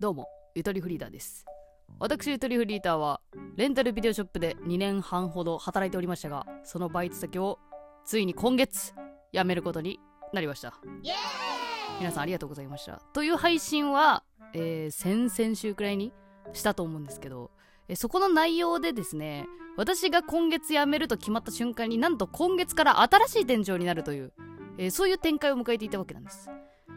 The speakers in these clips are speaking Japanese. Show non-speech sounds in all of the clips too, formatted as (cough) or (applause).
どうもゆとりフリーダーです。私ゆとりフリーダーはレンタルビデオショップで2年半ほど働いておりましたがそのバイト先をついに今月辞めることになりました。皆さんありがとうございました。という配信は、えー、先々週くらいにしたと思うんですけど、えーそこの内容でですね私が今月辞めると決まった瞬間になんと今月から新しい店長になるという、えーそういう展開を迎えていたわけなんです。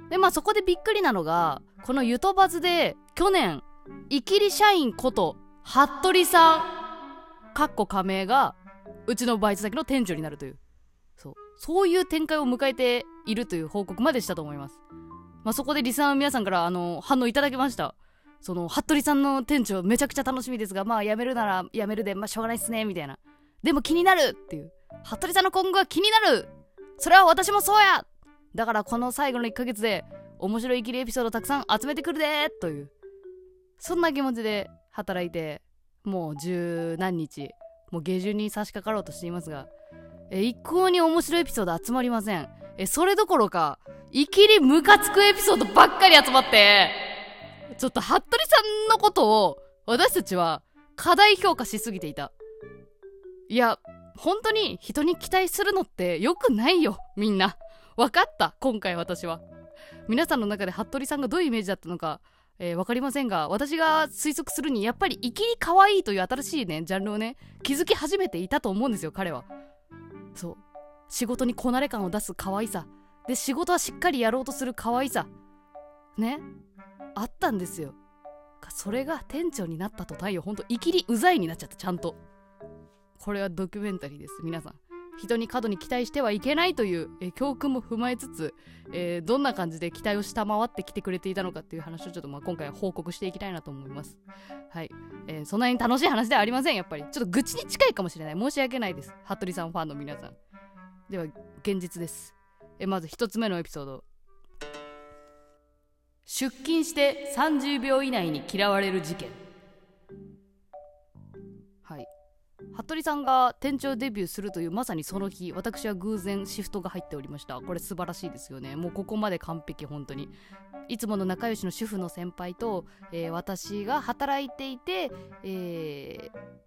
でまあそこでびっくりなのがこのゆとばずで去年イキリ社員こと服部さんかっこ加盟がうちのバイト先の店長になるという。そう。そういう展開を迎えているという報告までしたと思います。まあそこでリスナーの皆さんからあの反応いただきました。その服部さんの店長めちゃくちゃ楽しみですがまあ辞めるなら辞めるでまあしょうがないっすねみたいな。でも気になるっていう。服部さんの今後は気になるそれは私もそうや。だからこの最後の1ヶ月で面白い生きりエピソードたくさん集めてくるでという。そんな気持ちで働いてもう十何日。もう下旬に差し掛かろうとしていますが。え一向に面白いエピソード集まりません。えそれどころか生きりムカつくエピソードばっかり集まって。ちょっと服部さんのことを私たちは過大評価しすぎていた。いや本当に人に期待するのって良くないよみんな。分かった今回私は。皆さんの中で服部さんがどういうイメージだったのか、えー、分かりませんが私が推測するにやっぱり生きり可愛いという新しいねジャンルをね気づき始めていたと思うんですよ彼は。そう。仕事にこなれ感を出す可愛さ。で仕事はしっかりやろうとする可愛さ。ね。あったんですよ。それが店長になった途端よ。ほんと生きりうざいになっちゃったちゃんと。これはドキュメンタリーです。皆さん。人に過度に期待してはいけないという、えー教訓も踏まえつつ、えーどんな感じで期待を下回ってきてくれていたのかっていう話をちょっとまあ今回は報告していきたいなと思います。はい、えーそんなに楽しい話ではありません。やっぱり。ちょっと愚痴に近いかもしれない。申し訳ないです。服部さんファンの皆さん。では現実です。えーまず一つ目のエピソード。出勤して30秒以内に嫌われる事件。服部さんが店長デビューするというまさにその日私は偶然シフトが入っておりました。これ素晴らしいですよね。もうここまで完璧本当に。いつもの仲良しの主婦の先輩と、えー私が働いていて、えー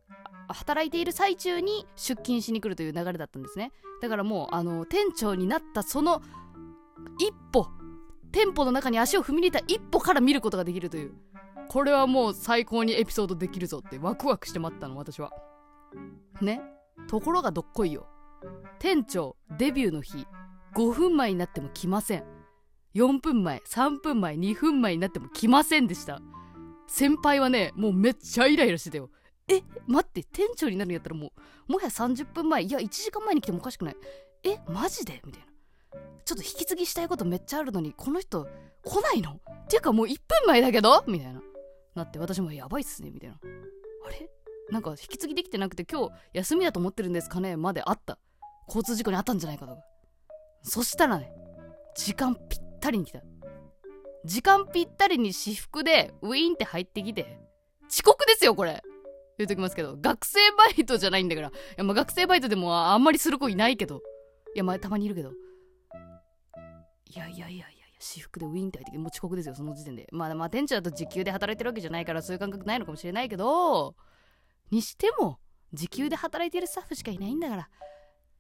働いている最中に出勤しに来るという流れだったんですね。だからもうあの店長になったその一歩店舗の中に足を踏み入れた一歩から見ることができるという。これはもう最高にエピソードできるぞってワクワクして待ったの私は。ね。ところがどっこいよ。店長デビューの日。5分前になっても来ません。4分前3分前2分前になっても来ませんでした。先輩はねもうめっちゃイライラしてたよ。え待って店長になるんやったらもうもはや30分前いや1時間前に来てもおかしくない。えマジで？みたいな。ちょっと引き継ぎしたいことめっちゃあるのにこの人来ないの？っていうかもう1分前だけど？みたいな。なって私もやばいっすねみたいな。あれ？なんか引き継ぎできてなくて今日休みだと思ってるんですかね？まであった。交通事故にあったんじゃないかとか。そしたらね時間ぴったりに来た。時間ぴったりに私服でウィーンって入ってきて遅刻ですよこれ。言うときますけど学生バイトじゃないんだから。いやまあ学生バイトでもあんまりする子いないけど。いやまあたまにいるけど。いやいやいやいや私服でウィーンって入ってきてもう遅刻ですよその時点で。まあまあ店長だと時給で働いてるわけじゃないからそういう感覚ないのかもしれないけどにしても時給で働いてるスタッフしかいないんだから。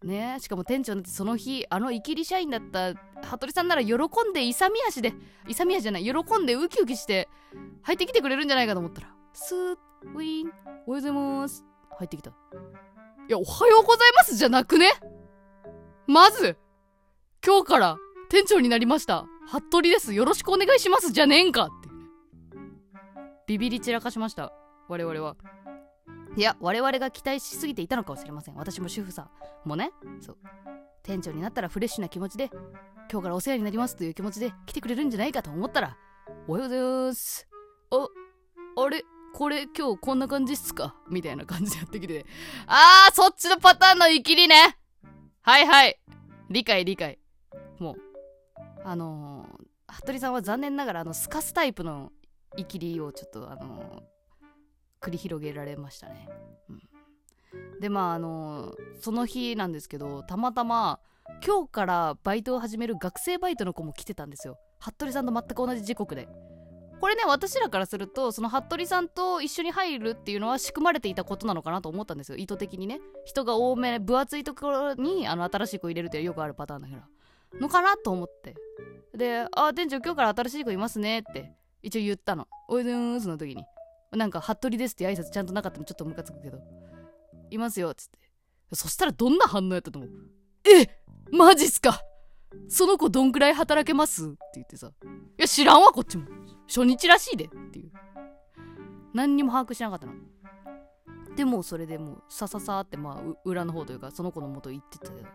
ね。しかも店長なんてその日あのイキリ社員だった服部さんなら喜んで勇み足で勇み足じゃない喜んでウキウキして入ってきてくれるんじゃないかと思ったらスーッウィーンおはようございます。入ってきた。いやおはようございますじゃなくね？まず今日から店長になりました。服部です。よろしくお願いしますじゃねえんかって。ビビり散らかしました。我々は。いや我々が期待しすぎていたのかもしれません。私も主婦さんもね。そう。店長になったらフレッシュな気持ちで今日からお世話になりますという気持ちで来てくれるんじゃないかと思ったらおはようございます。ああれ？これ今日こんな感じっすか？みたいな感じでやってきて。あーそっちのパターンのイキリね。はいはい。理解理解。もうあのー、服部さんは残念ながらあのスカスタイプのイキリをちょっとあのー繰り広げられましたね、うん、でまああのその日なんですけどたまたま今日からバイトを始める学生バイトの子も来てたんですよ。服部さんと全く同じ時刻で。これね私らからするとその服部さんと一緒に入るっていうのは仕組まれていたことなのかなと思ったんですよ。意図的にね。人が多め分厚いところにあの新しい子入れるってよくあるパターンだから。のかなと思って。で「あ店長今日から新しい子いますね」って一応言ったの「おいでーんす」の時に。なんか「服部です」って挨拶ちゃんとなかったのちょっとムカつくけど「いますよ」っつって。そしたらどんな反応やったと思う？えマジっすか？その子どんくらい働けます？って言ってさ「いや知らんわこっちも。初日らしいで」っていう。何にも把握しなかったの。でもそれでもうさささってまあ裏の方というかその子の元行ってたけど。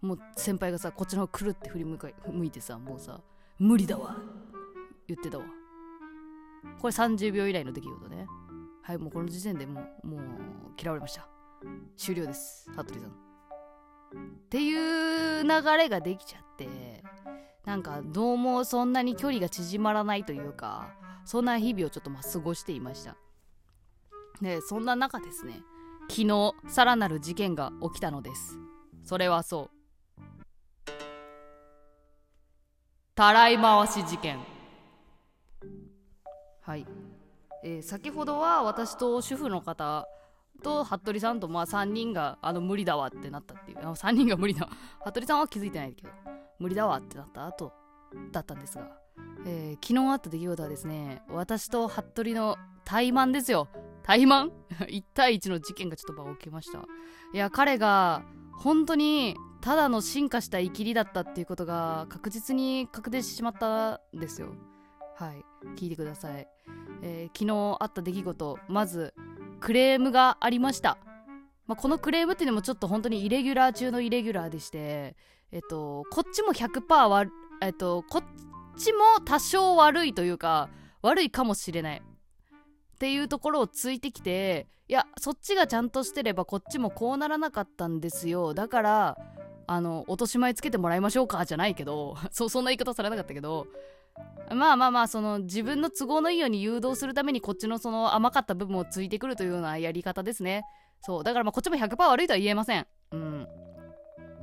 もう先輩がさこっちの方くるって振り向いてさもうさ「無理だわ」言ってたわ。これ30秒以来の出来事ね。はいもうこの時点でもうもう嫌われました。終了です。服部さん。っていう流れができちゃってなんかどうもそんなに距離が縮まらないというかそんな日々をちょっとまあ過ごしていました。でそんな中ですね昨日さらなる事件が起きたのです。それはそう。たらい回し事件。はい、えー、先ほどは私と主婦の方と服部さんとまあ3人があの無理だわってなったっていう。あ3人が無理だ。(laughs) 服部さんは気づいてないけど。無理だわってなった後だったんですが、えー、昨日あった出来事はですね私と服部の怠慢ですよ。怠慢 (laughs) ?1 対1の事件がちょっと起きました。いや彼が本当にただの進化したイキリだったっていうことが確実に確定してしまったんですよ。はい聞いてください、えー、昨日あった出来事まずクレームがありました、まあ、このクレームっていうのもちょっと本当にイレギュラー中のイレギュラーでしてえっとこっちも100%悪えっとこっちも多少悪いというか悪いかもしれない。っていうところをついてきていやそっちがちゃんとしてればこっちもこうならなかったんですよ。だからあの落とし前つけてもらいましょうかじゃないけど (laughs) そそんな言い方されなかったけどまあまあまあその自分の都合のいいように誘導するためにこっちのその甘かった部分をついてくるというようなやり方ですね。そう。だからまあこっちも100%悪いとは言えません。うん。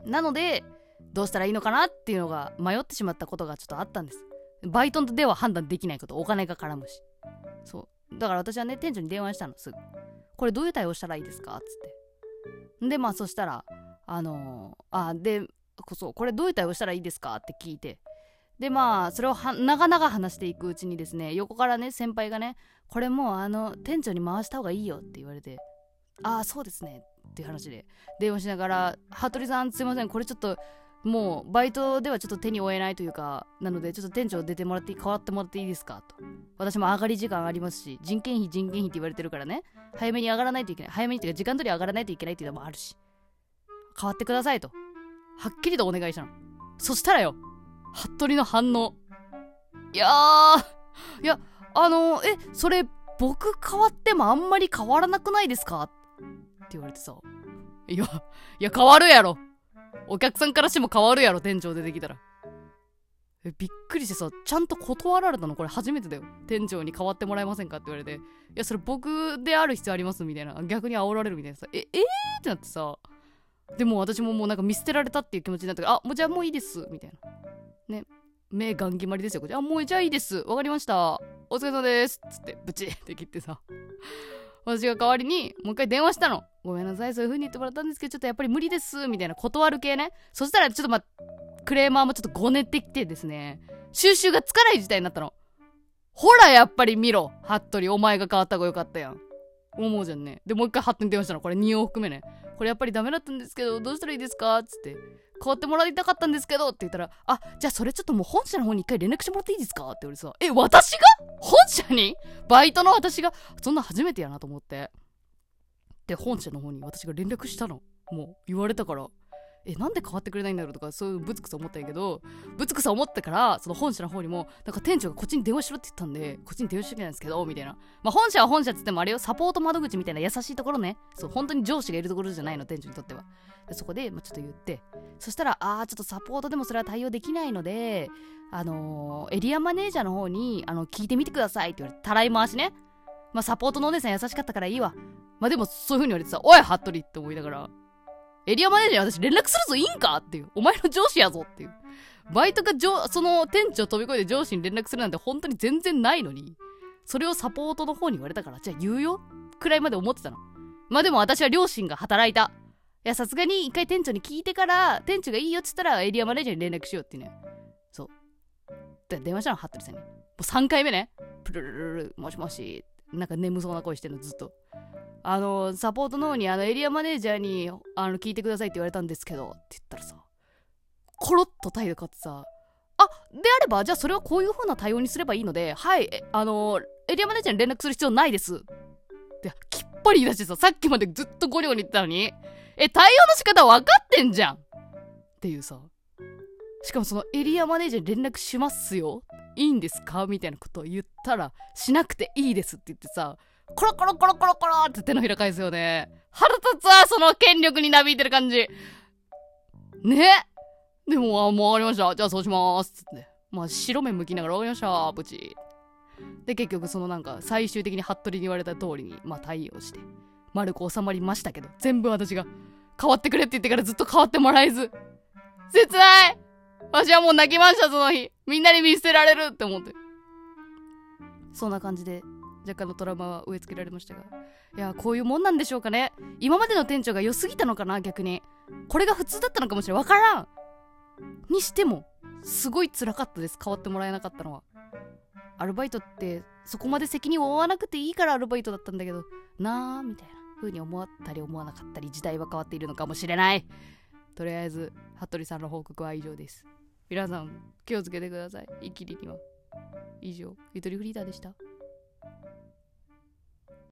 なのでどうしたらいいのかなっていうのが迷ってしまったことがちょっとあったんです。バイトでは判断できないことお金が絡むし。そう。だから私はね店長に電話したのすぐ。これどういう対応したらいいですか？っつって。でまあそしたらあのー、あでこそこれどういう対応したらいいですか？って聞いて。でまあそれを長々話していくうちにですね横からね先輩がねこれもうあの店長に回した方がいいよって言われてああそうですねっていう話で電話しながら「服部さんすいませんこれちょっともうバイトではちょっと手に負えないというかなのでちょっと店長出てもらって変わってもらっていいですか？と。私も上がり時間ありますし人件費人件費って言われてるからね早めに上がらないといけない早めにっていうか時間通り上がらないといけないっていうのもあるし変わってくださいと。はっきりとお願いしたの。そしたらよ服部の反応。いやー。いやあのえそれ僕変わってもあんまり変わらなくないですか？って言われてさ。いやいや変わるやろ。お客さんからしても変わるやろ店長出てきたら。えびっくりしてさちゃんと断られたのこれ初めてだよ。店長に変わってもらえませんかって言われて。いやそれ僕である必要ありますみたいな。逆に煽られるみたいなさ。ええー、ってなってさ。でも私ももうなんか見捨てられたっていう気持ちになったからあもうじゃあもういいですみたいな。ね目ガン決まりですよこれあもうじゃあいいです。わかりました。お疲れ様です。つってブチ (laughs) って切ってさ。私が代わりにもう一回電話したの。ごめんなさい。そういう風に言ってもらったんですけどちょっとやっぱり無理です。みたいな断る系ね。そしたらちょっとまクレーマーもちょっとごねてきてですね。収集がつかない事態になったの。ほらやっぱり見ろ。服部お前が変わった方がよかったやん。思うじゃんね。でもう一回発展電話したの。これ2を含めね。これやっぱりダメだったんですけどどうしたらいいですか？つって。変わってもらいたかったんですけどって言ったら、あ、じゃあそれちょっともう本社の方に一回連絡してもらっていいですかって言われてさ、え、私が？本社に？バイトの私が？そんな初めてやなと思って。で、本社の方に私が連絡したの。もう言われたから、えなんで変わってくれないんだろう？とかそういうぶつくさ思ったんやけどぶつくさ思ってからその本社の方にもなんか店長がこっちに電話しろって言ったんでこっちに電話してきたんですけどみたいな。まあ本社は本社っつってもあれよ。サポート窓口みたいな優しいところね。そう本当に上司がいるところじゃないの店長にとっては。でそこで、まあ、ちょっと言って。そしたらああちょっとサポートでもそれは対応できないのであのー、エリアマネージャーの方にあの聞いてみてくださいって言われてたらい回しね。まあサポートのお姉さん優しかったからいいわ。まあでもそういう風に言われてさおい服部って思いながら。エリアマネージャーに私連絡するぞいいんかっていう。お前の上司やぞっていう。バイトが上その店長飛び越えて上司に連絡するなんて本当に全然ないのにそれをサポートの方に言われたからじゃあ言うよくらいまで思ってたの。まあでも私は両親が働いた。いやさすがに一回店長に聞いてから店長がいいよっつったらエリアマネージャーに連絡しようっていうね。そう。で電話したの服部さんに。もう3回目ね。プルルルルもしもし。なんか眠そうな声してるのずっと。あのサポートの方にあのエリアマネージャーにあの聞いてくださいって言われたんですけどって言ったらさコロッと態度変わってさあであればじゃあそれはこういう風な対応にすればいいのではいあのエリアマネージャーに連絡する必要ないです。ってきっぱり言い出してささっきまでずっとゴリゴリ言ったのにえ対応の仕方分かってんじゃんっていうさしかもそのエリアマネージャーに連絡しますよ。いいんですか？みたいなことを言ったらしなくていいですって言ってさコロコロコロコロコロって手のひら返すよね。腹立つわその権力になびいてる感じ。ね？でもあもう分かりました。じゃあそうしますっつって。まあ白目向きながら分かりましたプチで結局そのなんか最終的に服部に言われた通りにまあ対応して丸く収まりましたけど全部私が変わってくれって言ってからずっと変わってもらえず。切ない私はもう泣きましたその日。みんなに見捨てられるって思って。そんな感じで若干のトラウマは植え付けられましたが。いやこういうもんなんでしょうかね。今までの店長が良すぎたのかな逆に。これが普通だったのかもしれない。分からん。にしてもすごい辛かったです。変わってもらえなかったのは。アルバイトってそこまで責任を負わなくていいからアルバイトだったんだけど。なあみたいな風に思ったり思わなかったり時代は変わっているのかもしれない。とりあえず服部さんの報告は以上です。皆さん気をつけてください。イキリには。以上ゆとりフリーダーでした。